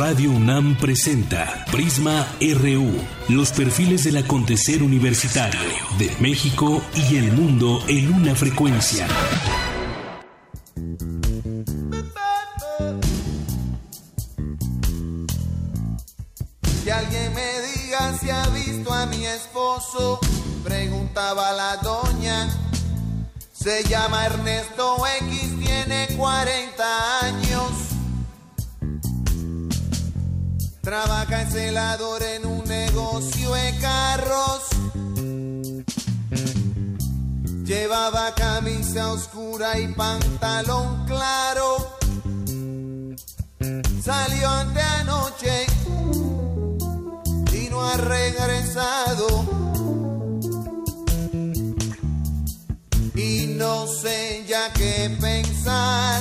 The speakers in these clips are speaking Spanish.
Radio UNAM presenta Prisma RU, los perfiles del acontecer universitario de México y el mundo en una frecuencia. Que alguien me diga si ha visto a mi esposo, preguntaba la doña. Se llama Ernesto X, tiene 40 años. Trabaja en celador en un negocio de carros. Llevaba camisa oscura y pantalón claro. Salió ante anoche y no ha regresado. Y no sé ya qué pensar,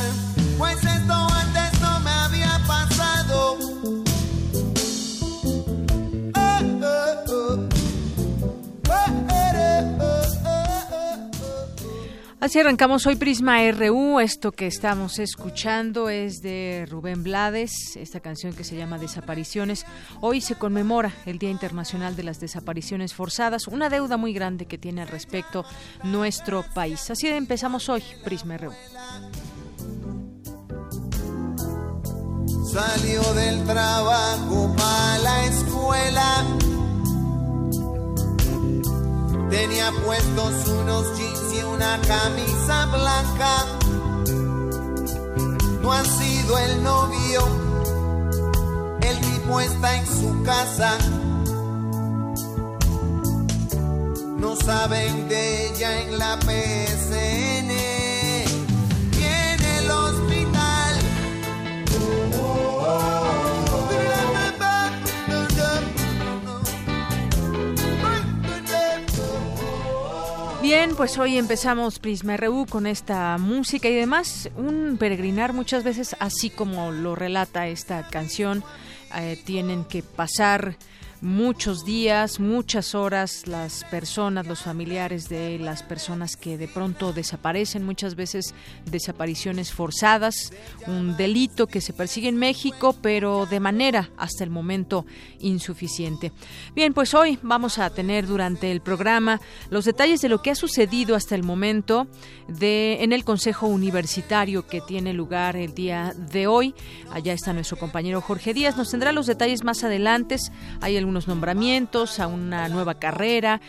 Así arrancamos hoy Prisma RU. Esto que estamos escuchando es de Rubén Blades, esta canción que se llama Desapariciones. Hoy se conmemora el Día Internacional de las Desapariciones Forzadas, una deuda muy grande que tiene al respecto nuestro país. Así empezamos hoy Prisma RU. Salió del trabajo Tenía puestos unos jeans y una camisa blanca. No ha sido el novio, el tipo está en su casa. No saben de ella en la PSN. Bien, pues hoy empezamos Prisma RU con esta música y demás, un peregrinar muchas veces, así como lo relata esta canción, eh, tienen que pasar muchos días, muchas horas las personas, los familiares de las personas que de pronto desaparecen, muchas veces desapariciones forzadas, un delito que se persigue en México, pero de manera hasta el momento insuficiente. Bien, pues hoy vamos a tener durante el programa los detalles de lo que ha sucedido hasta el momento de en el Consejo Universitario que tiene lugar el día de hoy. Allá está nuestro compañero Jorge Díaz, nos tendrá los detalles más adelante. Hay algunos nombramientos a una nueva carrera,